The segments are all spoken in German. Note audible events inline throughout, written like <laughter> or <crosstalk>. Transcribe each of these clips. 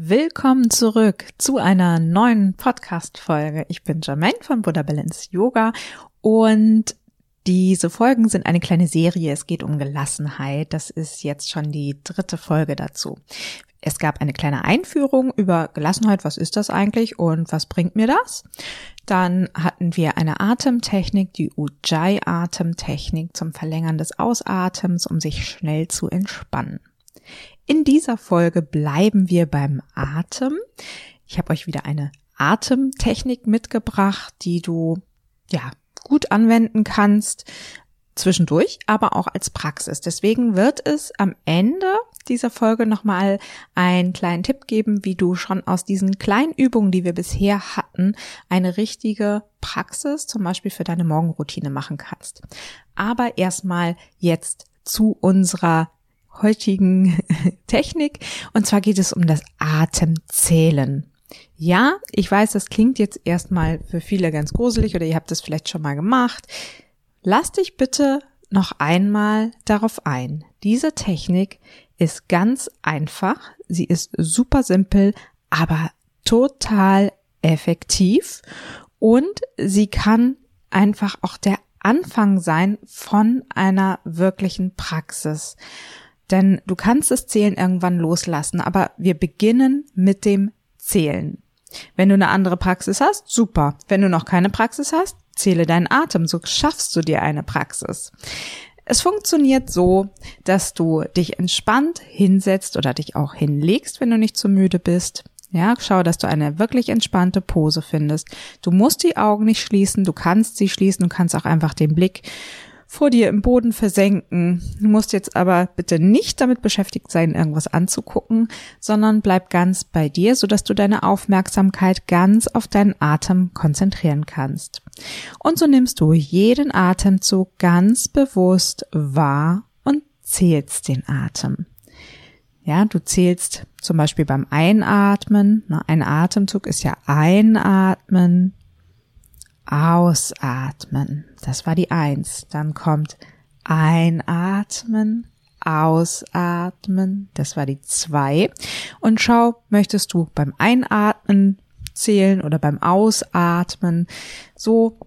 Willkommen zurück zu einer neuen Podcast-Folge. Ich bin Jermaine von Buddha Balance Yoga und diese Folgen sind eine kleine Serie. Es geht um Gelassenheit. Das ist jetzt schon die dritte Folge dazu. Es gab eine kleine Einführung über Gelassenheit. Was ist das eigentlich und was bringt mir das? Dann hatten wir eine Atemtechnik, die Ujjayi-Atemtechnik zum Verlängern des Ausatems, um sich schnell zu entspannen. In dieser Folge bleiben wir beim Atem. Ich habe euch wieder eine Atemtechnik mitgebracht, die du ja gut anwenden kannst zwischendurch, aber auch als Praxis. Deswegen wird es am Ende dieser Folge nochmal einen kleinen Tipp geben, wie du schon aus diesen kleinen Übungen, die wir bisher hatten, eine richtige Praxis zum Beispiel für deine Morgenroutine machen kannst. Aber erstmal jetzt zu unserer heutigen <laughs> Technik. Und zwar geht es um das Atemzählen. Ja, ich weiß, das klingt jetzt erstmal für viele ganz gruselig oder ihr habt es vielleicht schon mal gemacht. Lass dich bitte noch einmal darauf ein. Diese Technik ist ganz einfach. Sie ist super simpel, aber total effektiv und sie kann einfach auch der Anfang sein von einer wirklichen Praxis. Denn du kannst das Zählen irgendwann loslassen, aber wir beginnen mit dem Zählen. Wenn du eine andere Praxis hast, super. Wenn du noch keine Praxis hast, zähle deinen Atem, so schaffst du dir eine Praxis. Es funktioniert so, dass du dich entspannt hinsetzt oder dich auch hinlegst, wenn du nicht zu müde bist. Ja, schau, dass du eine wirklich entspannte Pose findest. Du musst die Augen nicht schließen, du kannst sie schließen, du kannst auch einfach den Blick vor dir im Boden versenken. Du musst jetzt aber bitte nicht damit beschäftigt sein, irgendwas anzugucken, sondern bleib ganz bei dir, sodass du deine Aufmerksamkeit ganz auf deinen Atem konzentrieren kannst. Und so nimmst du jeden Atemzug ganz bewusst wahr und zählst den Atem. Ja, du zählst zum Beispiel beim Einatmen. Ein Atemzug ist ja Einatmen, Ausatmen. Das war die Eins. Dann kommt Einatmen, Ausatmen. Das war die Zwei. Und schau, möchtest du beim Einatmen zählen oder beim Ausatmen so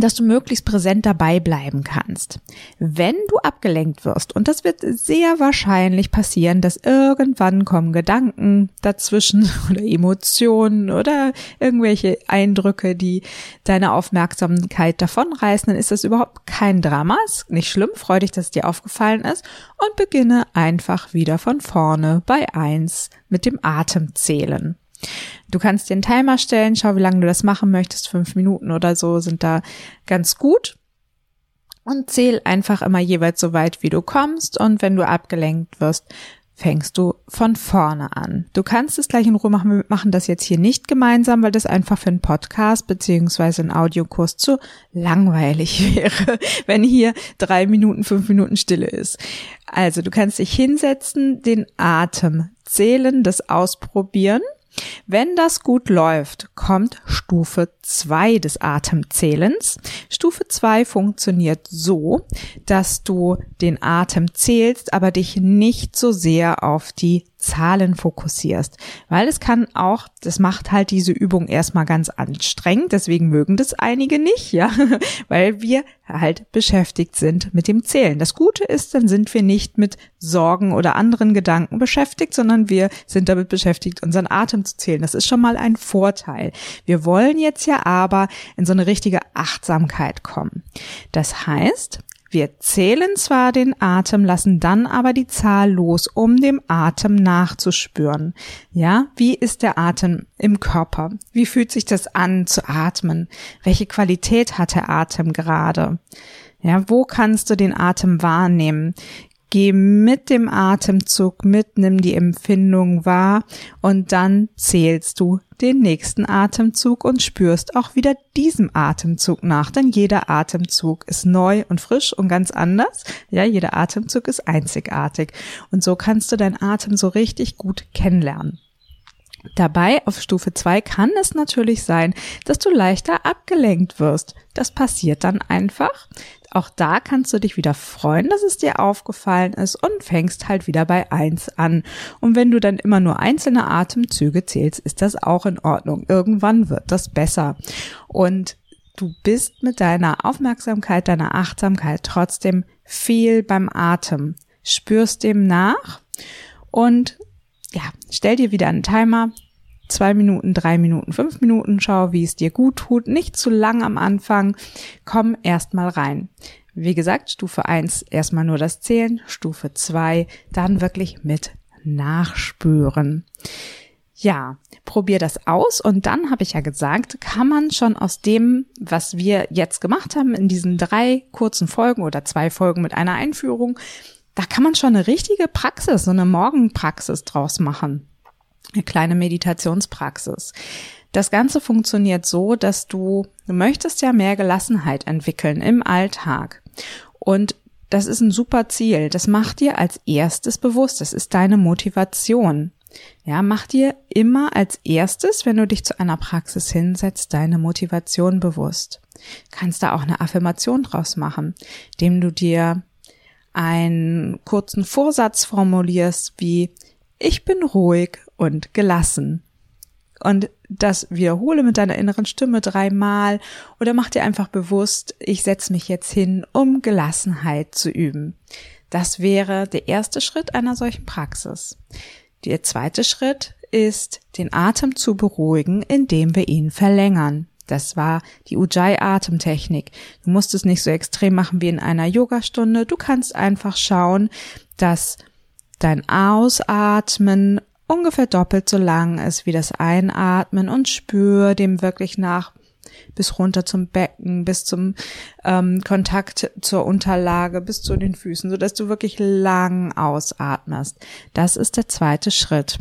dass du möglichst präsent dabei bleiben kannst. Wenn du abgelenkt wirst, und das wird sehr wahrscheinlich passieren, dass irgendwann kommen Gedanken dazwischen <laughs> oder Emotionen oder irgendwelche Eindrücke, die deine Aufmerksamkeit davonreißen, dann ist das überhaupt kein Drama, ist nicht schlimm, freu dich, dass es dir aufgefallen ist und beginne einfach wieder von vorne bei eins mit dem Atemzählen. Du kannst dir einen Timer stellen, schau, wie lange du das machen möchtest. Fünf Minuten oder so sind da ganz gut. Und zähl einfach immer jeweils so weit, wie du kommst. Und wenn du abgelenkt wirst, fängst du von vorne an. Du kannst es gleich in Ruhe machen. Wir machen das jetzt hier nicht gemeinsam, weil das einfach für einen Podcast beziehungsweise einen Audiokurs zu langweilig <laughs> wäre, wenn hier drei Minuten, fünf Minuten Stille ist. Also du kannst dich hinsetzen, den Atem zählen, das ausprobieren wenn das gut läuft, kommt Stufe 2 des Atemzählens. Stufe 2 funktioniert so, dass du den Atem zählst, aber dich nicht so sehr auf die Zahlen fokussierst, weil es kann auch, das macht halt diese Übung erstmal ganz anstrengend, deswegen mögen das einige nicht, ja, <laughs> weil wir halt beschäftigt sind mit dem Zählen. Das Gute ist, dann sind wir nicht mit Sorgen oder anderen Gedanken beschäftigt, sondern wir sind damit beschäftigt, unseren Atem zu zählen. Das ist schon mal ein Vorteil. Wir wollen jetzt ja aber in so eine richtige Achtsamkeit kommen. Das heißt, wir zählen zwar den Atem, lassen dann aber die Zahl los, um dem Atem nachzuspüren. Ja, wie ist der Atem im Körper? Wie fühlt sich das an zu atmen? Welche Qualität hat der Atem gerade? Ja, wo kannst du den Atem wahrnehmen? Geh mit dem Atemzug mit, nimm die Empfindung wahr und dann zählst du den nächsten Atemzug und spürst auch wieder diesem Atemzug nach, denn jeder Atemzug ist neu und frisch und ganz anders. Ja, jeder Atemzug ist einzigartig und so kannst du deinen Atem so richtig gut kennenlernen. Dabei auf Stufe 2 kann es natürlich sein, dass du leichter abgelenkt wirst. Das passiert dann einfach. Auch da kannst du dich wieder freuen, dass es dir aufgefallen ist und fängst halt wieder bei 1 an. Und wenn du dann immer nur einzelne Atemzüge zählst, ist das auch in Ordnung. Irgendwann wird das besser. Und du bist mit deiner Aufmerksamkeit, deiner Achtsamkeit trotzdem viel beim Atem. Spürst dem nach und ja, stell dir wieder einen Timer. Zwei Minuten, drei Minuten, fünf Minuten, schau, wie es dir gut tut. Nicht zu lang am Anfang. Komm erstmal rein. Wie gesagt, Stufe eins erstmal nur das Zählen, Stufe zwei dann wirklich mit Nachspüren. Ja, probier das aus und dann habe ich ja gesagt, kann man schon aus dem, was wir jetzt gemacht haben in diesen drei kurzen Folgen oder zwei Folgen mit einer Einführung, da kann man schon eine richtige Praxis, so eine Morgenpraxis draus machen. Eine kleine Meditationspraxis. Das Ganze funktioniert so, dass du, du möchtest ja mehr Gelassenheit entwickeln im Alltag. Und das ist ein super Ziel. Das macht dir als erstes bewusst. Das ist deine Motivation. Ja, mach dir immer als erstes, wenn du dich zu einer Praxis hinsetzt, deine Motivation bewusst. Kannst da auch eine Affirmation draus machen, indem du dir einen kurzen Vorsatz formulierst wie ich bin ruhig und gelassen. Und das wiederhole mit deiner inneren Stimme dreimal oder mach dir einfach bewusst, ich setze mich jetzt hin, um Gelassenheit zu üben. Das wäre der erste Schritt einer solchen Praxis. Der zweite Schritt ist, den Atem zu beruhigen, indem wir ihn verlängern. Das war die Ujjayi-Atemtechnik. Du musst es nicht so extrem machen wie in einer Yogastunde. Du kannst einfach schauen, dass dein Ausatmen ungefähr doppelt so lang ist wie das Einatmen und spür dem wirklich nach bis runter zum Becken, bis zum ähm, Kontakt zur Unterlage, bis zu den Füßen, so dass du wirklich lang ausatmest. Das ist der zweite Schritt.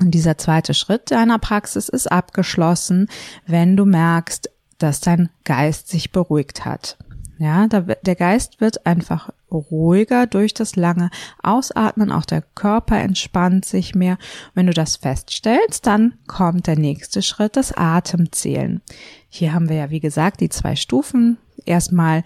Und dieser zweite Schritt deiner Praxis ist abgeschlossen, wenn du merkst, dass dein Geist sich beruhigt hat. Ja, der Geist wird einfach ruhiger durch das lange Ausatmen, auch der Körper entspannt sich mehr. Wenn du das feststellst, dann kommt der nächste Schritt, das Atemzählen. Hier haben wir ja, wie gesagt, die zwei Stufen. Erstmal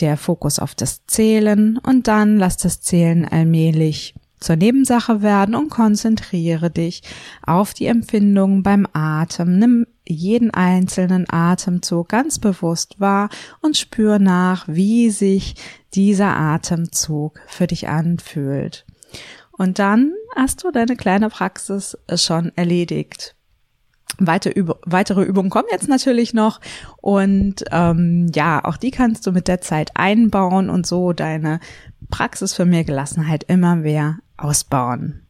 der Fokus auf das Zählen und dann lass das Zählen allmählich zur Nebensache werden und konzentriere dich auf die Empfindungen beim Atem. Nimm jeden einzelnen Atemzug ganz bewusst wahr und spür nach, wie sich dieser Atemzug für dich anfühlt. Und dann hast du deine kleine Praxis schon erledigt. Weite Üb weitere Übungen kommen jetzt natürlich noch und ähm, ja, auch die kannst du mit der Zeit einbauen und so deine Praxis für mehr Gelassenheit immer mehr ausbauen.